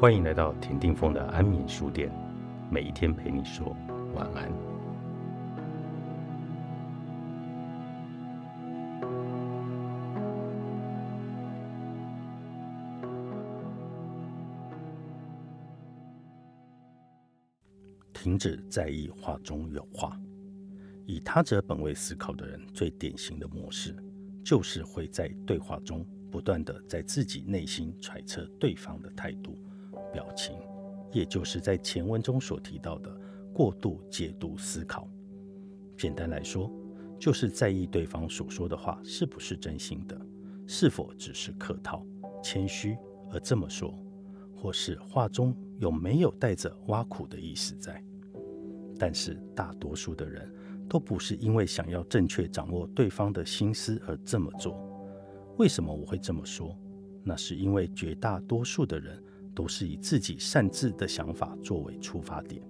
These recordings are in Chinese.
欢迎来到田定峰的安眠书店，每一天陪你说晚安。停止在意话中有话，以他者本位思考的人，最典型的模式就是会在对话中不断的在自己内心揣测对方的态度。表情，也就是在前文中所提到的过度解读思考。简单来说，就是在意对方所说的话是不是真心的，是否只是客套、谦虚而这么说，或是话中有没有带着挖苦的意思在。但是大多数的人都不是因为想要正确掌握对方的心思而这么做。为什么我会这么说？那是因为绝大多数的人。都是以自己擅自的想法作为出发点。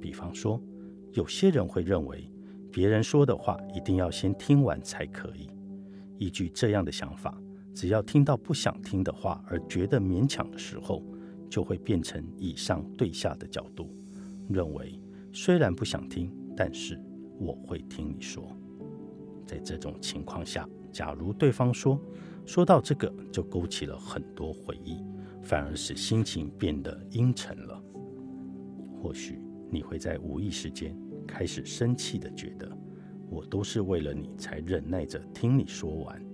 比方说，有些人会认为别人说的话一定要先听完才可以。依据这样的想法，只要听到不想听的话而觉得勉强的时候，就会变成以上对下的角度，认为虽然不想听，但是我会听你说。在这种情况下，假如对方说说到这个，就勾起了很多回忆。反而使心情变得阴沉了。或许你会在无意识间开始生气的觉得，我都是为了你才忍耐着听你说完，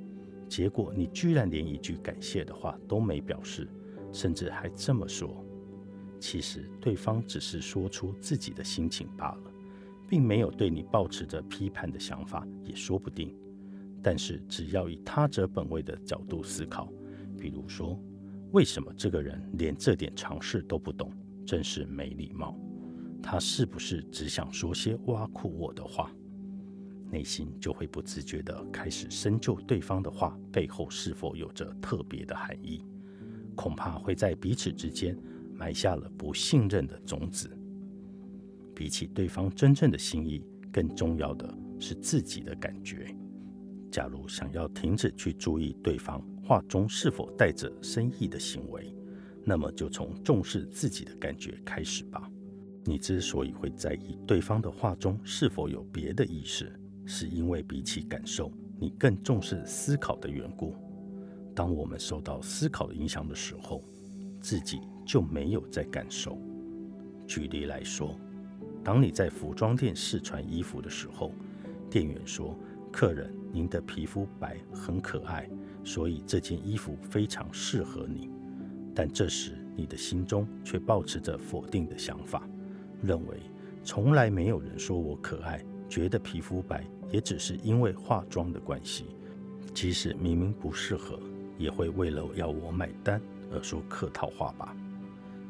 结果你居然连一句感谢的话都没表示，甚至还这么说。其实对方只是说出自己的心情罢了，并没有对你抱持着批判的想法，也说不定。但是只要以他者本位的角度思考，比如说。为什么这个人连这点常识都不懂？真是没礼貌。他是不是只想说些挖苦我的话？内心就会不自觉地开始深究对方的话背后是否有着特别的含义，恐怕会在彼此之间埋下了不信任的种子。比起对方真正的心意，更重要的是自己的感觉。假如想要停止去注意对方。话中是否带着深意的行为，那么就从重视自己的感觉开始吧。你之所以会在意对方的话中是否有别的意思，是因为比起感受，你更重视思考的缘故。当我们受到思考的影响的时候，自己就没有在感受。举例来说，当你在服装店试穿衣服的时候，店员说：“客人，您的皮肤白，很可爱。”所以这件衣服非常适合你，但这时你的心中却保持着否定的想法，认为从来没有人说我可爱，觉得皮肤白也只是因为化妆的关系，即使明明不适合，也会为了要我买单而说客套话吧。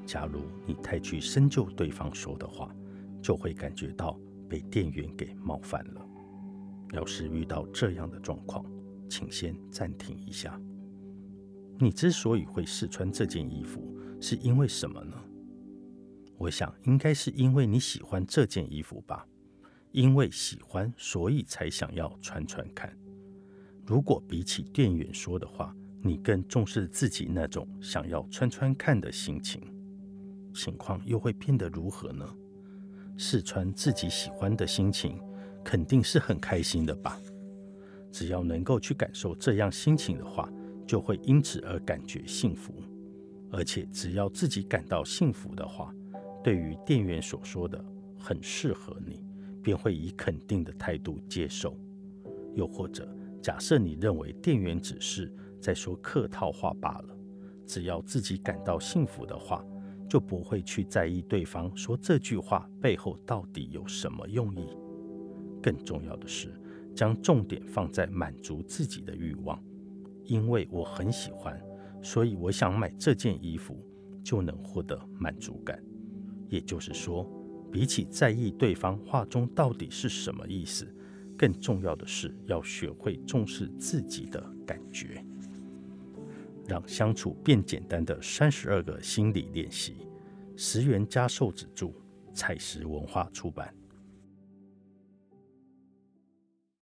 假如你太去深究对方说的话，就会感觉到被店员给冒犯了。要是遇到这样的状况，请先暂停一下。你之所以会试穿这件衣服，是因为什么呢？我想应该是因为你喜欢这件衣服吧。因为喜欢，所以才想要穿穿看。如果比起店员说的话，你更重视自己那种想要穿穿看的心情，情况又会变得如何呢？试穿自己喜欢的心情，肯定是很开心的吧。只要能够去感受这样心情的话，就会因此而感觉幸福。而且只要自己感到幸福的话，对于店员所说的“很适合你”，便会以肯定的态度接受。又或者，假设你认为店员只是在说客套话罢了，只要自己感到幸福的话，就不会去在意对方说这句话背后到底有什么用意。更重要的是。将重点放在满足自己的欲望，因为我很喜欢，所以我想买这件衣服，就能获得满足感。也就是说，比起在意对方话中到底是什么意思，更重要的是要学会重视自己的感觉。让相处变简单的三十二个心理练习，十元加寿子著，彩石文化出版。